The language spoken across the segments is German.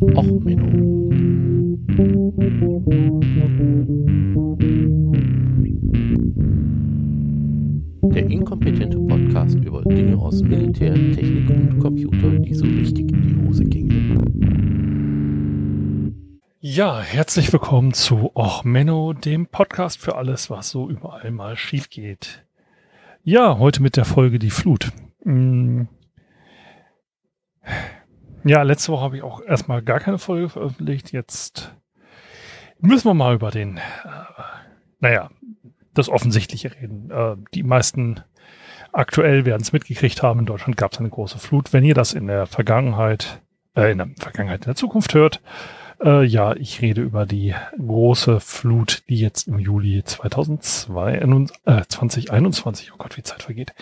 Och, Menno. Der inkompetente Podcast über Dinge aus Militär, Technik und Computer, die so richtig in die Hose gingen. Ja, herzlich willkommen zu Och Menno, dem Podcast für alles, was so überall mal schief geht. Ja, heute mit der Folge Die Flut. Hm. Ja, letzte Woche habe ich auch erstmal gar keine Folge veröffentlicht. Jetzt müssen wir mal über den, äh, naja, das Offensichtliche reden. Äh, die meisten aktuell werden es mitgekriegt haben. In Deutschland gab es eine große Flut. Wenn ihr das in der Vergangenheit, äh, in der Vergangenheit, in der Zukunft hört, äh, ja, ich rede über die große Flut, die jetzt im Juli 2002, äh, 2021, oh Gott, wie Zeit vergeht,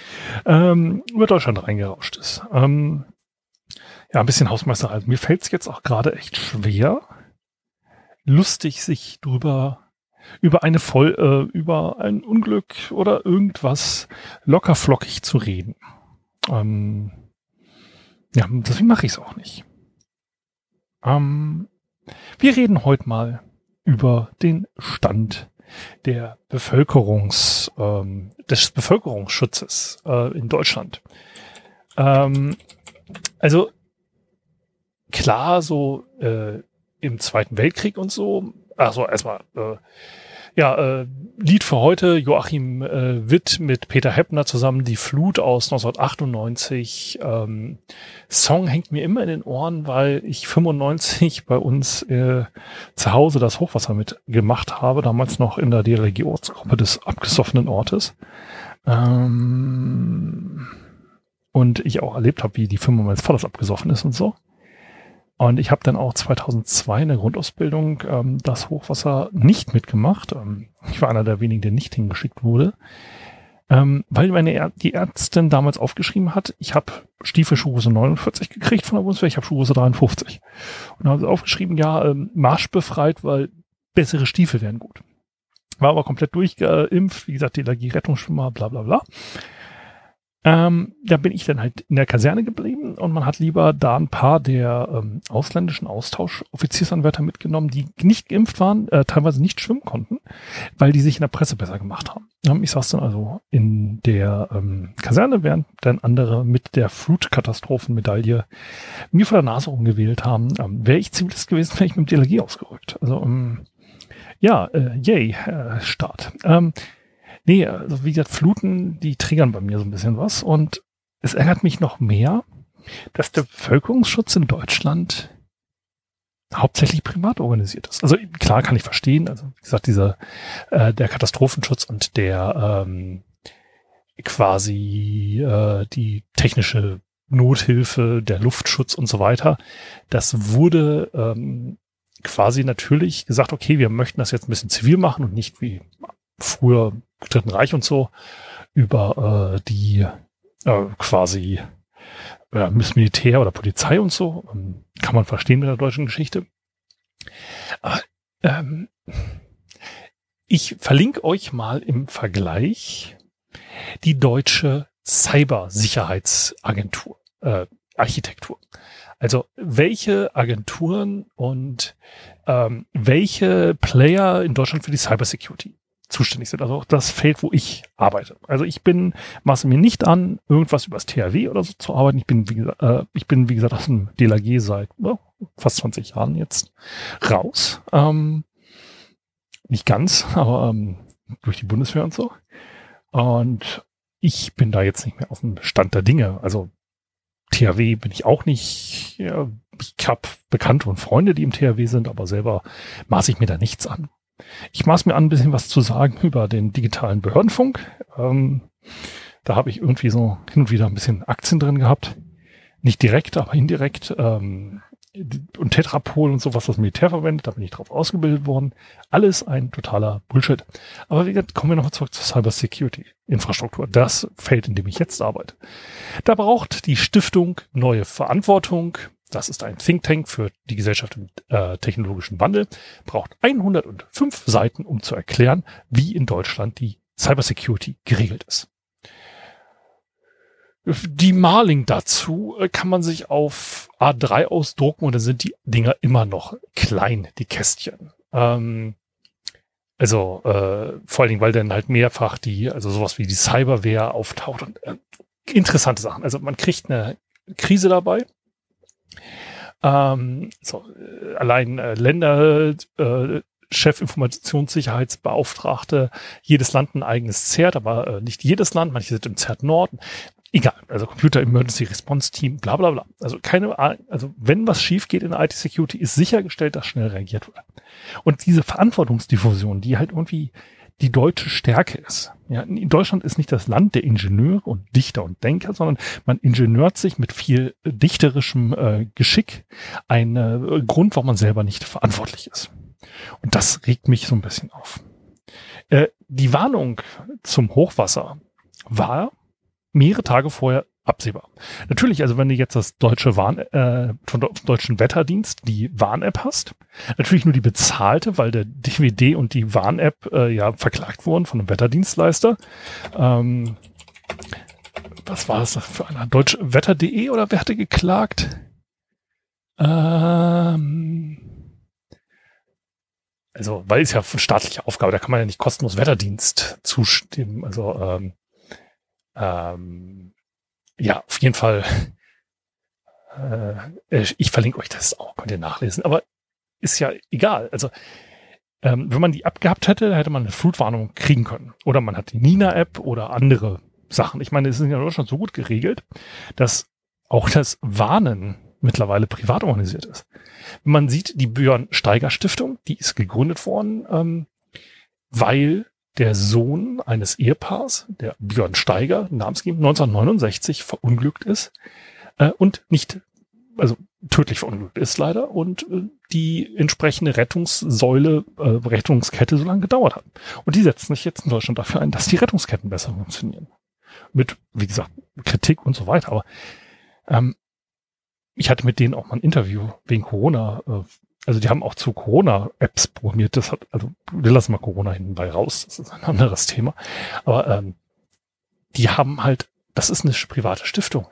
ähm, über Deutschland reingerauscht ist. Ähm, ja, ein bisschen Hausmeister. Also mir fällt es jetzt auch gerade echt schwer, lustig sich drüber über eine Voll, äh, über ein Unglück oder irgendwas lockerflockig zu reden. Ähm, ja, deswegen mache ich es auch nicht. Ähm, wir reden heute mal über den Stand der Bevölkerungs, ähm, des Bevölkerungsschutzes äh, in Deutschland. Ähm, also klar, so äh, im Zweiten Weltkrieg und so. Also erstmal, äh, ja, äh, Lied für heute, Joachim äh, Witt mit Peter Heppner zusammen, Die Flut aus 1998. Ähm, Song hängt mir immer in den Ohren, weil ich 95 bei uns äh, zu Hause das Hochwasser mitgemacht habe, damals noch in der DLRG-Ortsgruppe des abgesoffenen Ortes. Ähm, und ich auch erlebt habe, wie die Firma meines Vaters abgesoffen ist und so. Und ich habe dann auch 2002 in der Grundausbildung ähm, das Hochwasser nicht mitgemacht. Ähm, ich war einer der wenigen, der nicht hingeschickt wurde. Ähm, weil meine Ä die Ärztin damals aufgeschrieben hat, ich habe Stiefel Schuhgröße 49 gekriegt von der Bundeswehr, ich habe Schuhgröße 53. Und dann haben sie aufgeschrieben, ja, ähm, marschbefreit, weil bessere Stiefel wären gut. War aber komplett durchgeimpft, wie gesagt, die Allergie-Rettungsschwimmer, bla bla bla. Ähm, da bin ich dann halt in der Kaserne geblieben und man hat lieber da ein paar der ähm, ausländischen Austausch-Offiziersanwärter mitgenommen, die nicht geimpft waren, äh, teilweise nicht schwimmen konnten, weil die sich in der Presse besser gemacht haben. Ähm, ich saß dann also in der ähm, Kaserne, während dann andere mit der Flutkatastrophenmedaille mir vor der Nase rumgewählt haben. Ähm, wäre ich Zivilist gewesen, wäre ich mit dem DLG ausgerückt. Also ähm, ja, äh, yay, äh, Start. Ähm, Nee, also wie gesagt, Fluten, die triggern bei mir so ein bisschen was. Und es ärgert mich noch mehr, dass der Bevölkerungsschutz in Deutschland hauptsächlich privat organisiert ist. Also klar kann ich verstehen, also wie gesagt, dieser äh, der Katastrophenschutz und der ähm, quasi äh, die technische Nothilfe, der Luftschutz und so weiter, das wurde ähm, quasi natürlich gesagt, okay, wir möchten das jetzt ein bisschen zivil machen und nicht wie früher Dritten Reich und so über äh, die äh, quasi äh, Militär oder Polizei und so. Ähm, kann man verstehen mit der deutschen Geschichte. Aber, ähm, ich verlinke euch mal im Vergleich die deutsche Cybersicherheitsagentur, äh, Architektur. Also welche Agenturen und ähm, welche Player in Deutschland für die Cybersecurity zuständig sind. Also auch das Feld, wo ich arbeite. Also ich bin, maße mir nicht an, irgendwas übers THW oder so zu arbeiten. Ich bin, wie gesagt, äh, ich bin, wie gesagt, aus dem DLAG seit oh, fast 20 Jahren jetzt raus. Ähm, nicht ganz, aber ähm, durch die Bundeswehr und so. Und ich bin da jetzt nicht mehr auf dem Stand der Dinge. Also THW bin ich auch nicht. Ja, ich habe Bekannte und Freunde, die im THW sind, aber selber maße ich mir da nichts an. Ich maß mir an, ein bisschen was zu sagen über den digitalen Behördenfunk. Ähm, da habe ich irgendwie so hin und wieder ein bisschen Aktien drin gehabt. Nicht direkt, aber indirekt. Ähm, und Tetrapol und so, was das Militär verwendet, da bin ich drauf ausgebildet worden. Alles ein totaler Bullshit. Aber wie gesagt, kommen wir nochmal zurück zur Cyber Security Infrastruktur. Das Feld, in dem ich jetzt arbeite. Da braucht die Stiftung neue Verantwortung, das ist ein Think Tank für die Gesellschaft im äh, technologischen Wandel, braucht 105 Seiten, um zu erklären, wie in Deutschland die Cybersecurity geregelt ist. Die Marling dazu äh, kann man sich auf A3 ausdrucken und dann sind die Dinger immer noch klein, die Kästchen. Ähm, also äh, vor allen Dingen, weil dann halt mehrfach die, also sowas wie die Cyberware auftaucht und äh, interessante Sachen. Also man kriegt eine Krise dabei. Ähm, so, äh, allein äh, Länder, äh, Chefinformationssicherheitsbeauftragte, jedes Land ein eigenes ZERT, aber äh, nicht jedes Land, manche sind im ZERT Nord. Egal, also Computer Emergency Response Team, bla bla bla. Also keine, also wenn was schief geht in der IT-Security, ist sichergestellt, dass schnell reagiert wird. Und diese Verantwortungsdiffusion, die halt irgendwie die deutsche Stärke ist. Ja, Deutschland ist nicht das Land der Ingenieure und Dichter und Denker, sondern man ingenieurt sich mit viel dichterischem äh, Geschick ein äh, Grund, warum man selber nicht verantwortlich ist. Und das regt mich so ein bisschen auf. Äh, die Warnung zum Hochwasser war mehrere Tage vorher absehbar. Natürlich, also wenn du jetzt das deutsche Warn, äh, vom deutschen Wetterdienst die Warn-App hast, natürlich nur die bezahlte, weil der DVD und die Warn-App äh, ja verklagt wurden von einem Wetterdienstleister. Ähm, was war das für einer? Deutschwetter.de oder wer hatte geklagt? Ähm, also, weil es ja eine staatliche Aufgabe, da kann man ja nicht kostenlos Wetterdienst zustimmen. Also, ähm, ähm, ja, auf jeden Fall. Äh, ich verlinke euch das auch, könnt ihr nachlesen. Aber ist ja egal. Also, ähm, wenn man die abgehabt hätte, hätte man eine Flutwarnung kriegen können. Oder man hat die Nina-App oder andere Sachen. Ich meine, es ist in Deutschland so gut geregelt, dass auch das Warnen mittlerweile privat organisiert ist. Man sieht die Björn Steiger Stiftung, die ist gegründet worden, ähm, weil der Sohn eines Ehepaars, der Björn Steiger, namensgebend 1969 verunglückt ist äh, und nicht, also tödlich verunglückt ist leider und äh, die entsprechende Rettungssäule, äh, Rettungskette so lange gedauert hat. Und die setzen sich jetzt in Deutschland dafür ein, dass die Rettungsketten besser funktionieren. Mit, wie gesagt, Kritik und so weiter. Aber ähm, ich hatte mit denen auch mal ein Interview wegen Corona. Äh, also die haben auch zu Corona-Apps programmiert. Das hat, also wir lassen mal Corona hinten bei raus. Das ist ein anderes Thema. Aber ähm, die haben halt, das ist eine private Stiftung.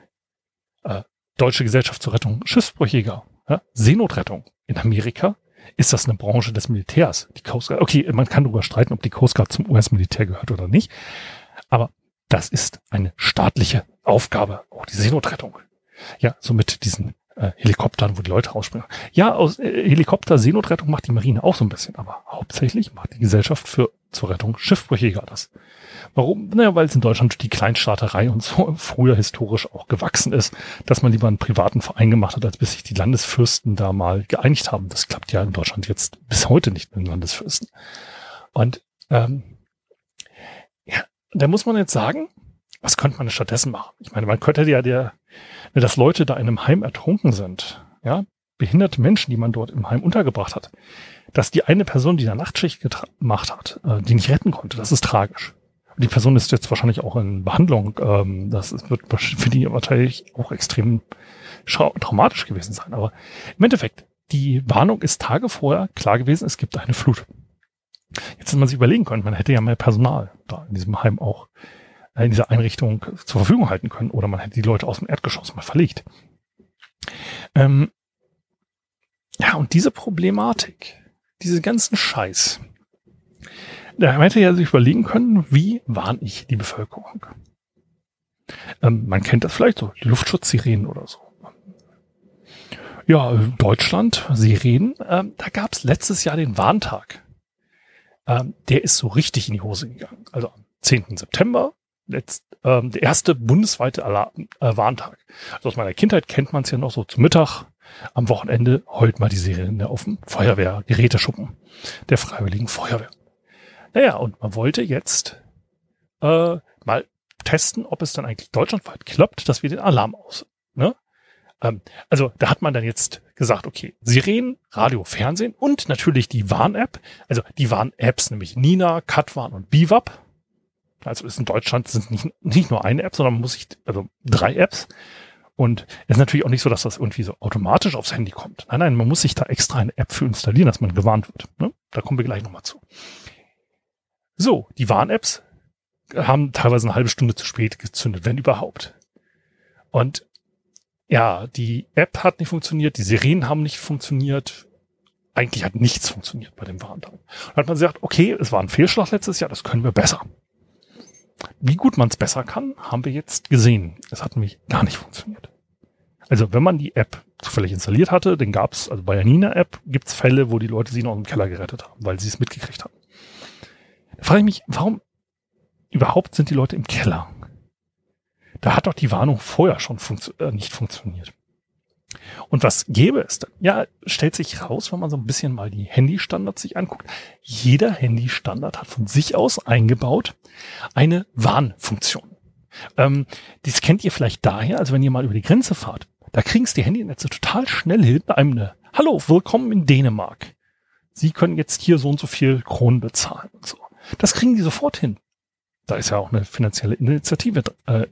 Äh, Deutsche Gesellschaft zur Rettung Schiffsbrüchiger. Ja? Seenotrettung. In Amerika ist das eine Branche des Militärs. Die Coast Guard, okay, man kann darüber streiten, ob die Coast Guard zum US-Militär gehört oder nicht. Aber das ist eine staatliche Aufgabe, auch die Seenotrettung. Ja, so mit diesen äh, Helikoptern, wo die Leute rausspringen. Ja, aus äh, Helikopter Seenotrettung macht die Marine auch so ein bisschen, aber hauptsächlich macht die Gesellschaft für zur Rettung Schiffbrüchiger das. Warum? Naja, weil es in Deutschland die Kleinstaaterei und so früher historisch auch gewachsen ist, dass man lieber einen privaten Verein gemacht hat, als bis sich die Landesfürsten da mal geeinigt haben. Das klappt ja in Deutschland jetzt bis heute nicht mit den Landesfürsten. Und ähm, ja, da muss man jetzt sagen, was könnte man stattdessen machen? Ich meine, man könnte ja der, dass Leute da in einem Heim ertrunken sind, ja, behinderte Menschen, die man dort im Heim untergebracht hat, dass die eine Person, die da Nachtschicht gemacht hat, äh, die nicht retten konnte, das ist tragisch. Die Person ist jetzt wahrscheinlich auch in Behandlung. Ähm, das wird für die wahrscheinlich auch extrem traumatisch gewesen sein. Aber im Endeffekt, die Warnung ist Tage vorher klar gewesen, es gibt eine Flut. Jetzt hätte man sich überlegen können, man hätte ja mehr Personal da in diesem Heim auch in dieser Einrichtung zur Verfügung halten können oder man hätte die Leute aus dem Erdgeschoss mal verlegt. Ähm, ja, und diese Problematik, diese ganzen Scheiß, da hätte ja sich überlegen können, wie warne ich die Bevölkerung? Ähm, man kennt das vielleicht so, die Luftschutzsirenen oder so. Ja, Deutschland, Sirenen, ähm, da gab es letztes Jahr den Warntag. Ähm, der ist so richtig in die Hose gegangen. Also am 10. September letzt, ähm, der erste bundesweite Alarm, äh, Warntag. Also aus meiner Kindheit kennt man es ja noch so zum Mittag. Am Wochenende heult mal die Serie auf dem Feuerwehr-Geräteschuppen der Freiwilligen Feuerwehr. Naja, und man wollte jetzt äh, mal testen, ob es dann eigentlich deutschlandweit klappt, dass wir den Alarm aus. Ne? Ähm, also da hat man dann jetzt gesagt, okay, Sirenen, Radio, Fernsehen und natürlich die Warn-App. Also die Warn-Apps, nämlich Nina, Katwarn und Bivap also ist in Deutschland sind nicht, nicht nur eine App, sondern man muss sich, also drei Apps. Und es ist natürlich auch nicht so, dass das irgendwie so automatisch aufs Handy kommt. Nein, nein, man muss sich da extra eine App für installieren, dass man gewarnt wird. Ne? Da kommen wir gleich nochmal zu. So, die Warn-Apps haben teilweise eine halbe Stunde zu spät gezündet, wenn überhaupt. Und ja, die App hat nicht funktioniert, die Sirenen haben nicht funktioniert. Eigentlich hat nichts funktioniert bei dem Warntag. Und hat man gesagt, okay, es war ein Fehlschlag letztes Jahr, das können wir besser. Wie gut man es besser kann, haben wir jetzt gesehen. Es hat nämlich gar nicht funktioniert. Also wenn man die App zufällig installiert hatte, dann gab es, also bei der Nina-App gibt es Fälle, wo die Leute sie noch im Keller gerettet haben, weil sie es mitgekriegt haben. Da frage ich mich, warum überhaupt sind die Leute im Keller? Da hat doch die Warnung vorher schon funktio äh, nicht funktioniert. Und was gäbe es dann? Ja, stellt sich raus, wenn man so ein bisschen mal die Handystandards sich anguckt. Jeder Handystandard hat von sich aus eingebaut eine Warnfunktion. Ähm, dies kennt ihr vielleicht daher, also wenn ihr mal über die Grenze fahrt, da kriegen es die Handynetze total schnell hin, einem eine Hallo, willkommen in Dänemark. Sie können jetzt hier so und so viel Kronen bezahlen und so. Das kriegen die sofort hin. Da ist ja auch eine finanzielle Initiative, äh,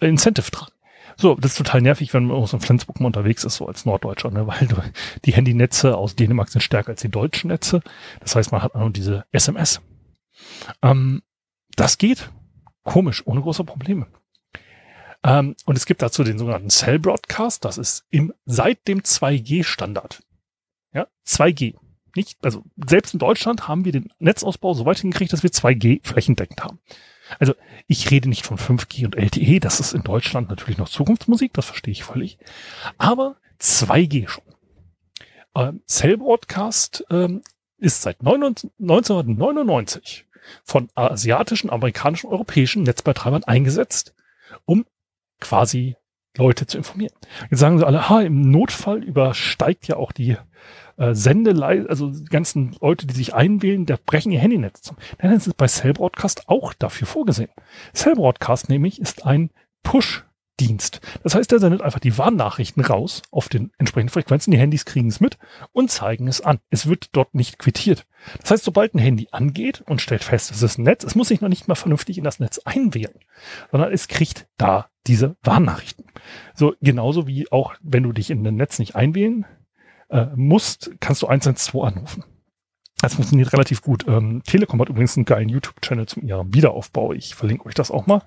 Incentive dran. So, das ist total nervig, wenn man aus so Flensburg mal unterwegs ist, so als Norddeutscher, ne? weil die Handynetze aus Dänemark sind stärker als die deutschen Netze. Das heißt, man hat nur diese SMS. Ähm, das geht komisch, ohne große Probleme. Ähm, und es gibt dazu den sogenannten Cell Broadcast. Das ist im, seit dem 2G-Standard. Ja, 2G. Nicht, also selbst in Deutschland haben wir den Netzausbau so weit hingekriegt, dass wir 2G flächendeckend haben. Also ich rede nicht von 5G und LTE, das ist in Deutschland natürlich noch Zukunftsmusik, das verstehe ich völlig. Aber 2G schon. Ähm, Cell Broadcast ähm, ist seit 1999 von asiatischen, amerikanischen, europäischen Netzbetreibern eingesetzt, um quasi Leute zu informieren. Jetzt sagen sie alle, ha, im Notfall übersteigt ja auch die äh, Sendelei, also die ganzen Leute, die sich einwählen, der brechen ihr Handynetz zum. Dann ist es bei Cell Broadcast auch dafür vorgesehen. Cell Broadcast nämlich ist ein Push Dienst. Das heißt, er sendet einfach die Warnnachrichten raus auf den entsprechenden Frequenzen. Die Handys kriegen es mit und zeigen es an. Es wird dort nicht quittiert. Das heißt, sobald ein Handy angeht und stellt fest, es ist ein Netz, es muss sich noch nicht mal vernünftig in das Netz einwählen, sondern es kriegt da diese Warnnachrichten. So genauso wie auch, wenn du dich in ein Netz nicht einwählen äh, musst, kannst du 112 anrufen. Das funktioniert relativ gut. Ähm, Telekom hat übrigens einen geilen YouTube-Channel zum ihrem Wiederaufbau. Ich verlinke euch das auch mal.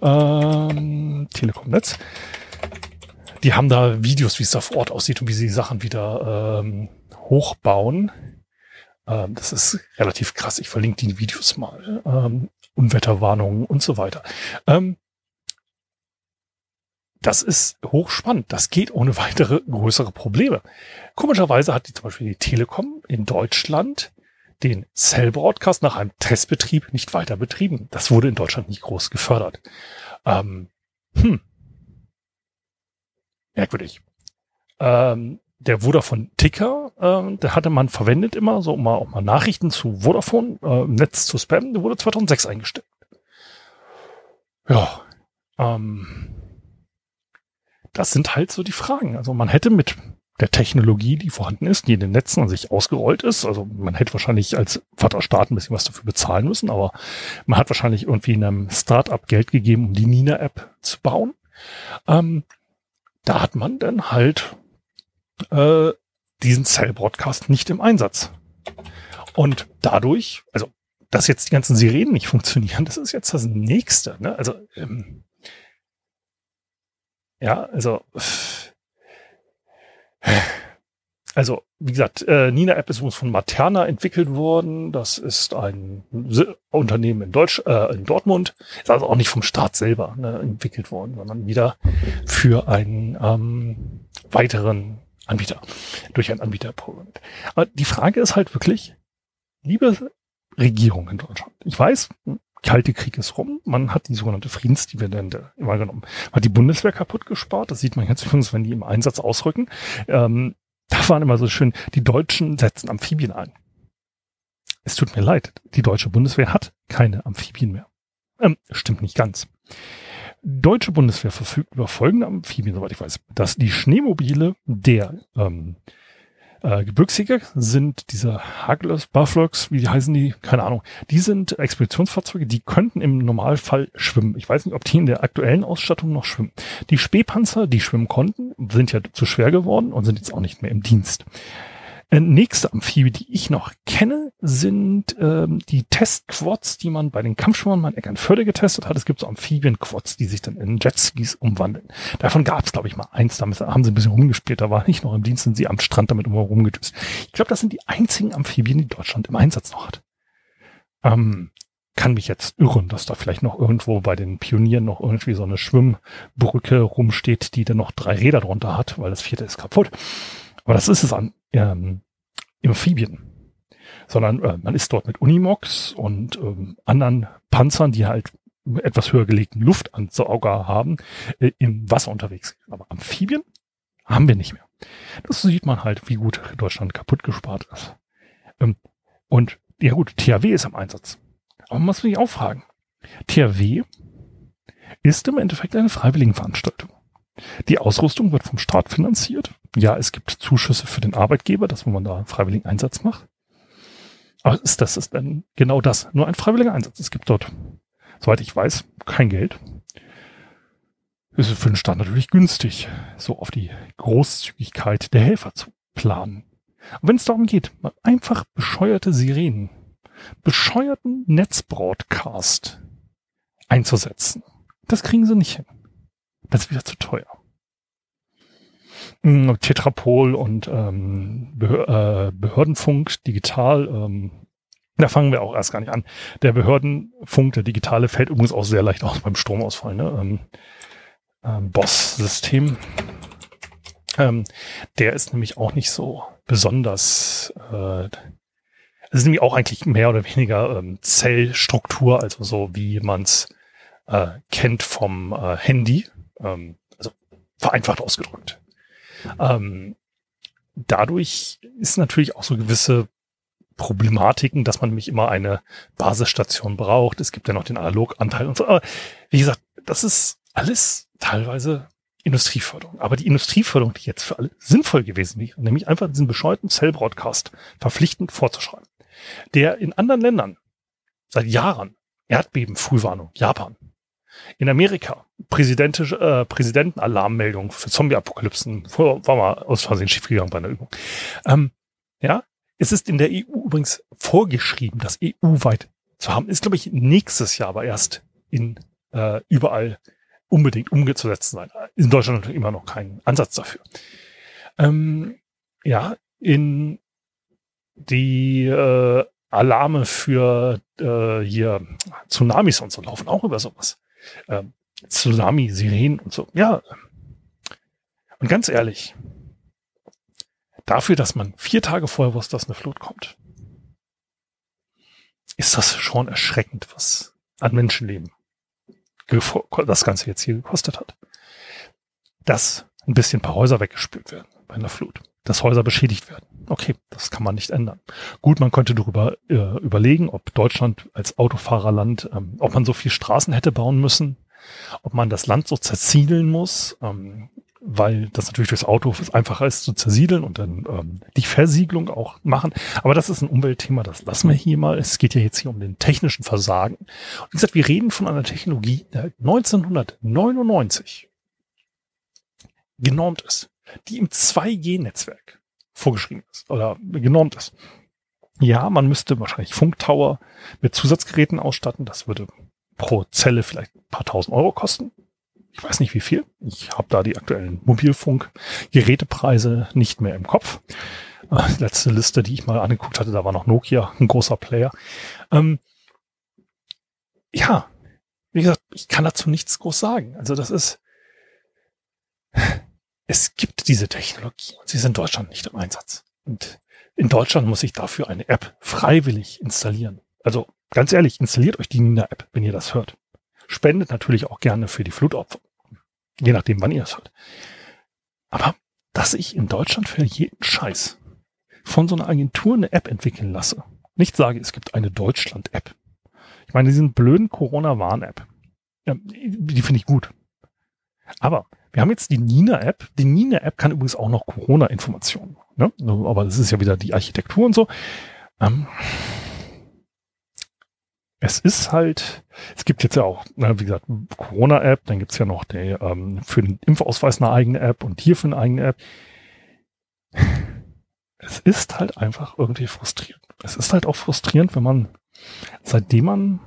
Ähm, Telekom-Netz. Die haben da Videos, wie es da vor Ort aussieht und wie sie Sachen wieder ähm, hochbauen. Ähm, das ist relativ krass. Ich verlinke die Videos mal. Ähm, Unwetterwarnungen und so weiter. Ähm, das ist hochspannend. Das geht ohne weitere größere Probleme. Komischerweise hat die zum Beispiel die Telekom in Deutschland den Cell Broadcast nach einem Testbetrieb nicht weiter betrieben. Das wurde in Deutschland nicht groß gefördert. Ähm, hm. Merkwürdig. Ähm, der Vodafone Ticker, ähm, der hatte man verwendet immer, so um mal auch mal Nachrichten zu Vodafone äh, im Netz zu spammen. Der wurde 2006 eingestellt. Ja, ähm, das sind halt so die Fragen. Also man hätte mit der Technologie, die vorhanden ist, die in den Netzen an sich ausgerollt ist. Also man hätte wahrscheinlich als Vaterstaat ein bisschen was dafür bezahlen müssen, aber man hat wahrscheinlich irgendwie in einem Startup Geld gegeben, um die Nina-App zu bauen. Ähm, da hat man dann halt äh, diesen Cell-Broadcast nicht im Einsatz. Und dadurch, also dass jetzt die ganzen Sirenen nicht funktionieren, das ist jetzt das nächste. Ne? Also ähm, ja, also also, wie gesagt, äh, Nina App ist uns von Materna entwickelt worden. Das ist ein Unternehmen in Deutsch, äh, in Dortmund. Ist also auch nicht vom Staat selber ne, entwickelt worden, sondern wieder für einen ähm, weiteren Anbieter, durch ein Anbieterprogramm. Aber die Frage ist halt wirklich, liebe Regierung in Deutschland, ich weiß, Kalte Krieg ist rum. Man hat die sogenannte Friedensdividende immer genommen. Man hat die Bundeswehr kaputt gespart. Das sieht man jetzt übrigens, wenn die im Einsatz ausrücken. Ähm, da waren immer so schön, die Deutschen setzen Amphibien ein. Es tut mir leid, die deutsche Bundeswehr hat keine Amphibien mehr. Ähm, stimmt nicht ganz. Deutsche Bundeswehr verfügt über folgende Amphibien, soweit ich weiß. dass die Schneemobile der ähm, äh, Gebirgsjäger sind diese Haglers, Bufflocks, wie heißen die, keine Ahnung. Die sind Expeditionsfahrzeuge, die könnten im Normalfall schwimmen. Ich weiß nicht, ob die in der aktuellen Ausstattung noch schwimmen. Die Spähpanzer, die schwimmen konnten, sind ja zu schwer geworden und sind jetzt auch nicht mehr im Dienst. Äh, nächste Amphibie, die ich noch kenne, sind ähm, die Testquads, die man bei den Kampfschwimmern mal in Eckernförde getestet hat. Es gibt so Amphibienquads, die sich dann in Jetskis umwandeln. Davon gab es, glaube ich, mal eins. Damit haben sie ein bisschen rumgespielt. Da war nicht noch im Dienst, sind sie am Strand damit immer rumgedüst. Ich glaube, das sind die einzigen Amphibien, die Deutschland im Einsatz noch hat. Ähm, kann mich jetzt irren, dass da vielleicht noch irgendwo bei den Pionieren noch irgendwie so eine Schwimmbrücke rumsteht, die dann noch drei Räder drunter hat, weil das vierte ist kaputt. Aber das ist es an ähm, Amphibien. Sondern äh, man ist dort mit Unimox und ähm, anderen Panzern, die halt etwas höher gelegten Luftansauger haben, äh, im Wasser unterwegs. Aber Amphibien haben wir nicht mehr. Das sieht man halt, wie gut Deutschland kaputt gespart ist. Ähm, und ja gut, THW ist am Einsatz. Aber man muss sich auch fragen. THW ist im Endeffekt eine Freiwilligenveranstaltung. Die Ausrüstung wird vom Staat finanziert. Ja, es gibt Zuschüsse für den Arbeitgeber, dass man da einen freiwilligen Einsatz macht. Aber ist das ist dann genau das? Nur ein freiwilliger Einsatz. Es gibt dort, soweit ich weiß, kein Geld. Es ist für den Staat natürlich günstig, so auf die Großzügigkeit der Helfer zu planen. Und wenn es darum geht, mal einfach bescheuerte Sirenen, bescheuerten Netzbroadcast einzusetzen, das kriegen sie nicht hin. Das ist wieder zu teuer. Hm, Tetrapol und ähm, äh, Behördenfunk digital. Ähm, da fangen wir auch erst gar nicht an. Der Behördenfunk, der digitale, fällt übrigens auch sehr leicht aus beim Stromausfall. Ne? Ähm, ähm, Boss-System. Ähm, der ist nämlich auch nicht so besonders. Äh, es ist nämlich auch eigentlich mehr oder weniger ähm, Zellstruktur, also so wie man es äh, kennt vom äh, Handy. Ähm, also vereinfacht ausgedrückt. Ähm, dadurch ist natürlich auch so gewisse Problematiken, dass man nämlich immer eine Basisstation braucht. Es gibt ja noch den Analoganteil und so. Aber wie gesagt, das ist alles teilweise Industrieförderung. Aber die Industrieförderung, die jetzt für alle sinnvoll gewesen wäre, nämlich einfach diesen bescheuerten Cell-Broadcast verpflichtend vorzuschreiben, der in anderen Ländern seit Jahren Erdbeben-Frühwarnung, Japan, in Amerika, äh, Präsidentenalarmmeldung für Zombie-Apokalypsen. War mal aus Versehen schiefgegangen bei einer Übung. Ähm, ja, es ist in der EU übrigens vorgeschrieben, das EU-weit zu haben. Ist, glaube ich, nächstes Jahr aber erst in äh, überall unbedingt umgesetzen sein. In Deutschland natürlich immer noch kein Ansatz dafür. Ähm, ja, in die äh, Alarme für äh, hier Tsunamis und so laufen auch über sowas äh, Tsunami, Sirenen und so. Ja. Und ganz ehrlich, dafür, dass man vier Tage vorher wusste, dass eine Flut kommt, ist das schon erschreckend, was an Menschenleben das Ganze jetzt hier gekostet hat. Dass ein bisschen ein paar Häuser weggespült werden bei einer Flut. Dass Häuser beschädigt werden. Okay, das kann man nicht ändern. Gut, man könnte darüber äh, überlegen, ob Deutschland als Autofahrerland, ähm, ob man so viel Straßen hätte bauen müssen, ob man das Land so zersiedeln muss, ähm, weil das natürlich durchs Auto einfacher ist zu zersiedeln und dann ähm, die Versiegelung auch machen. Aber das ist ein Umweltthema, das lassen wir hier mal. Es geht ja jetzt hier um den technischen Versagen. Und wie gesagt, wir reden von einer Technologie, die 1999 genormt ist, die im 2G-Netzwerk vorgeschrieben ist oder genormt ist. Ja, man müsste wahrscheinlich Funktower mit Zusatzgeräten ausstatten. Das würde pro Zelle vielleicht ein paar tausend Euro kosten. Ich weiß nicht wie viel. Ich habe da die aktuellen Mobilfunk-Gerätepreise nicht mehr im Kopf. Die letzte Liste, die ich mal angeguckt hatte, da war noch Nokia, ein großer Player. Ähm, ja, wie gesagt, ich kann dazu nichts groß sagen. Also das ist, es gibt diese Technologie und sie ist in Deutschland nicht im Einsatz. Und in Deutschland muss ich dafür eine App freiwillig installieren. Also ganz ehrlich, installiert euch die Nina-App, wenn ihr das hört. Spendet natürlich auch gerne für die Flutopfer. Je nachdem, wann ihr es hört. Aber dass ich in Deutschland für jeden Scheiß von so einer Agentur eine App entwickeln lasse. Nicht sage, es gibt eine Deutschland-App. Ich meine, diesen blöden Corona-Warn-App. Ja, die finde ich gut. Aber wir haben jetzt die Nina-App. Die Nina-App kann übrigens auch noch Corona-Informationen. Ne? Aber das ist ja wieder die Architektur und so. Ähm, es ist halt, es gibt jetzt ja auch, wie gesagt, Corona-App, dann gibt's ja noch die, ähm, für den Impfausweis eine eigene App und hier für eine eigene App. Es ist halt einfach irgendwie frustrierend. Es ist halt auch frustrierend, wenn man, seitdem man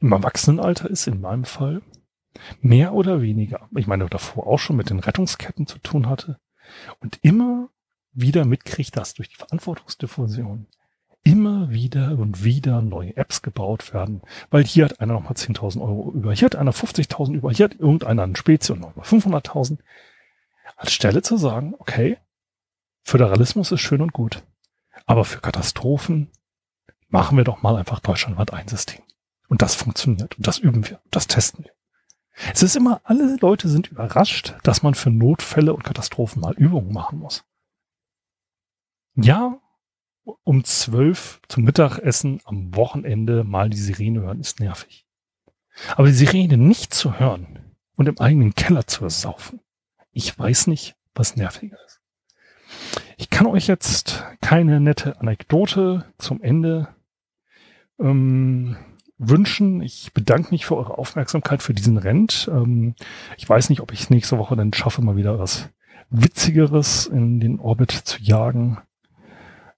im Erwachsenenalter ist, in meinem Fall, mehr oder weniger, ich meine davor auch schon mit den Rettungsketten zu tun hatte und immer wieder mitkriegt, dass durch die Verantwortungsdiffusion immer wieder und wieder neue Apps gebaut werden, weil hier hat einer nochmal 10.000 Euro über, hier hat einer 50.000 über, hier hat irgendeiner einen Spezi und nochmal 500.000. Anstelle zu sagen, okay, Föderalismus ist schön und gut, aber für Katastrophen machen wir doch mal einfach deutschlandweit ein System. Und das funktioniert und das üben wir, das testen wir. Es ist immer, alle Leute sind überrascht, dass man für Notfälle und Katastrophen mal Übungen machen muss. Ja, um zwölf zum Mittagessen am Wochenende mal die Sirene hören, ist nervig. Aber die Sirene nicht zu hören und im eigenen Keller zu saufen, ich weiß nicht, was nerviger ist. Ich kann euch jetzt keine nette Anekdote zum Ende ähm, wünschen. Ich bedanke mich für eure Aufmerksamkeit für diesen Rent. Ähm, ich weiß nicht, ob ich es nächste Woche dann schaffe, mal wieder was Witzigeres in den Orbit zu jagen.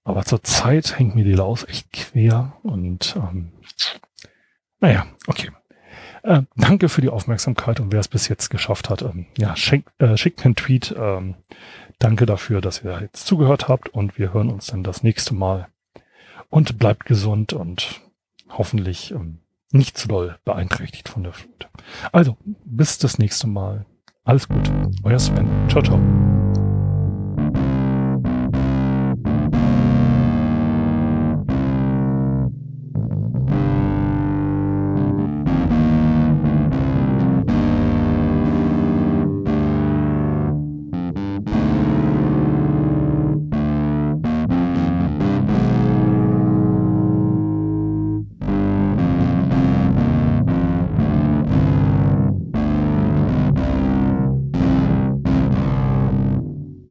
Aber zurzeit hängt mir die Laus echt quer und ähm, naja, okay. Äh, danke für die Aufmerksamkeit und wer es bis jetzt geschafft hat, ähm, ja, schenk, äh, schickt mir einen Tweet. Ähm, danke dafür, dass ihr jetzt zugehört habt und wir hören uns dann das nächste Mal. Und bleibt gesund und hoffentlich ähm, nicht zu doll beeinträchtigt von der Flut. Also, bis das nächste Mal. Alles Gute. Euer Sven. Ciao, ciao.